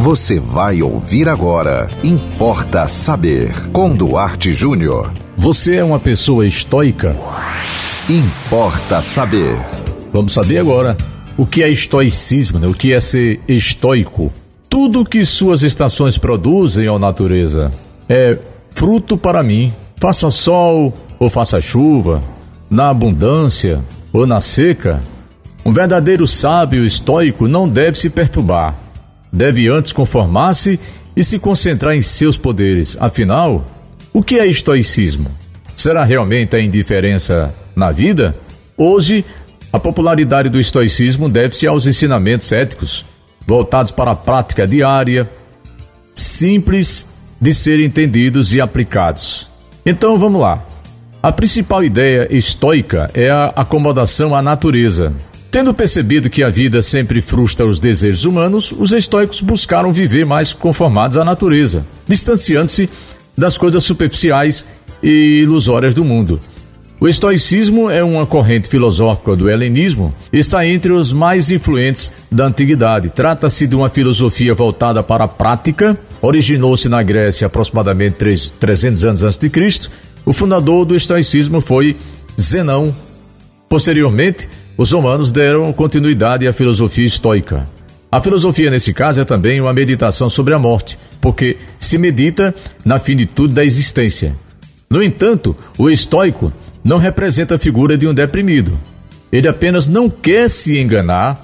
Você vai ouvir agora. Importa saber. Com Duarte Júnior. Você é uma pessoa estoica? Importa saber. Vamos saber agora o que é estoicismo, né? o que é ser estoico. Tudo que suas estações produzem, ó natureza, é fruto para mim. Faça sol ou faça chuva, na abundância ou na seca, um verdadeiro sábio estoico não deve se perturbar. Deve antes conformar-se e se concentrar em seus poderes. Afinal, o que é estoicismo? Será realmente a indiferença na vida? Hoje, a popularidade do estoicismo deve-se aos ensinamentos éticos, voltados para a prática diária, simples de serem entendidos e aplicados. Então vamos lá. A principal ideia estoica é a acomodação à natureza. Tendo percebido que a vida sempre frustra os desejos humanos, os estoicos buscaram viver mais conformados à natureza, distanciando-se das coisas superficiais e ilusórias do mundo. O estoicismo é uma corrente filosófica do helenismo está entre os mais influentes da antiguidade. Trata-se de uma filosofia voltada para a prática, originou-se na Grécia aproximadamente 300 anos antes de Cristo. O fundador do estoicismo foi Zenão. Posteriormente, os romanos deram continuidade à filosofia estoica. A filosofia, nesse caso, é também uma meditação sobre a morte, porque se medita na finitude da existência. No entanto, o estoico não representa a figura de um deprimido. Ele apenas não quer se enganar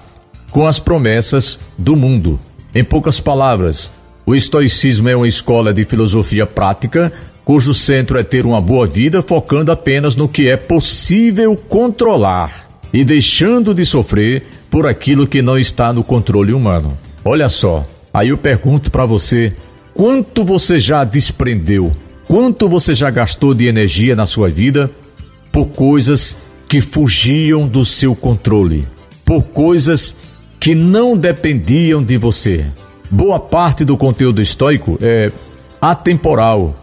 com as promessas do mundo. Em poucas palavras, o estoicismo é uma escola de filosofia prática cujo centro é ter uma boa vida focando apenas no que é possível controlar e deixando de sofrer por aquilo que não está no controle humano. Olha só, aí eu pergunto para você: quanto você já desprendeu? Quanto você já gastou de energia na sua vida por coisas que fugiam do seu controle, por coisas que não dependiam de você. Boa parte do conteúdo estoico é atemporal,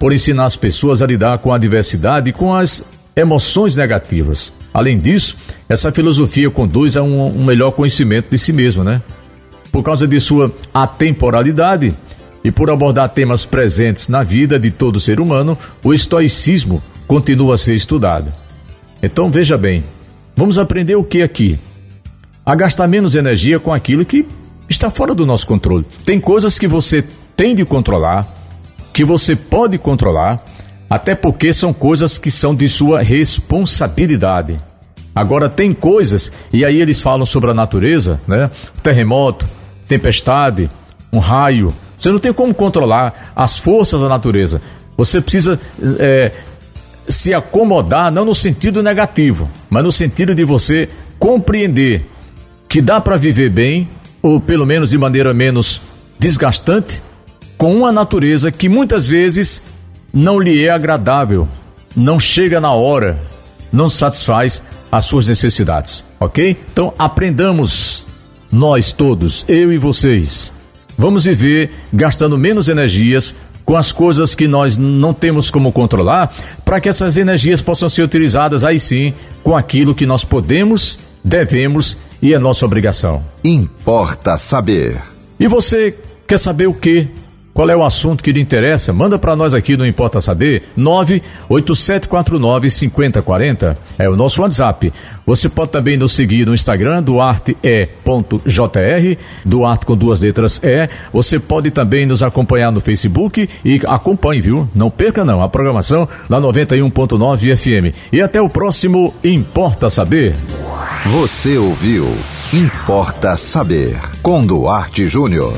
por ensinar as pessoas a lidar com a adversidade e com as emoções negativas. Além disso, essa filosofia conduz a um, um melhor conhecimento de si mesmo, né? Por causa de sua atemporalidade e por abordar temas presentes na vida de todo ser humano, o estoicismo continua a ser estudado. Então veja bem, vamos aprender o que aqui? A gastar menos energia com aquilo que está fora do nosso controle. Tem coisas que você tem de controlar, que você pode controlar, até porque são coisas que são de sua responsabilidade. Agora tem coisas, e aí eles falam sobre a natureza, né? Terremoto, tempestade, um raio. Você não tem como controlar as forças da natureza. Você precisa é, se acomodar, não no sentido negativo, mas no sentido de você compreender que dá para viver bem, ou pelo menos de maneira menos desgastante, com uma natureza que muitas vezes não lhe é agradável, não chega na hora, não satisfaz as suas necessidades, ok? Então aprendamos, nós todos, eu e vocês, vamos viver gastando menos energias com as coisas que nós não temos como controlar, para que essas energias possam ser utilizadas aí sim com aquilo que nós podemos, devemos e é nossa obrigação. Importa saber. E você quer saber o que? Qual é o assunto que lhe interessa? Manda para nós aqui no Importa Saber, 987495040. É o nosso WhatsApp. Você pode também nos seguir no Instagram, duarte.e.jr, Duarte com duas letras E. Você pode também nos acompanhar no Facebook e acompanhe, viu? Não perca não, a programação na 91.9 FM. E até o próximo Importa Saber. Você ouviu Importa Saber com Duarte Júnior.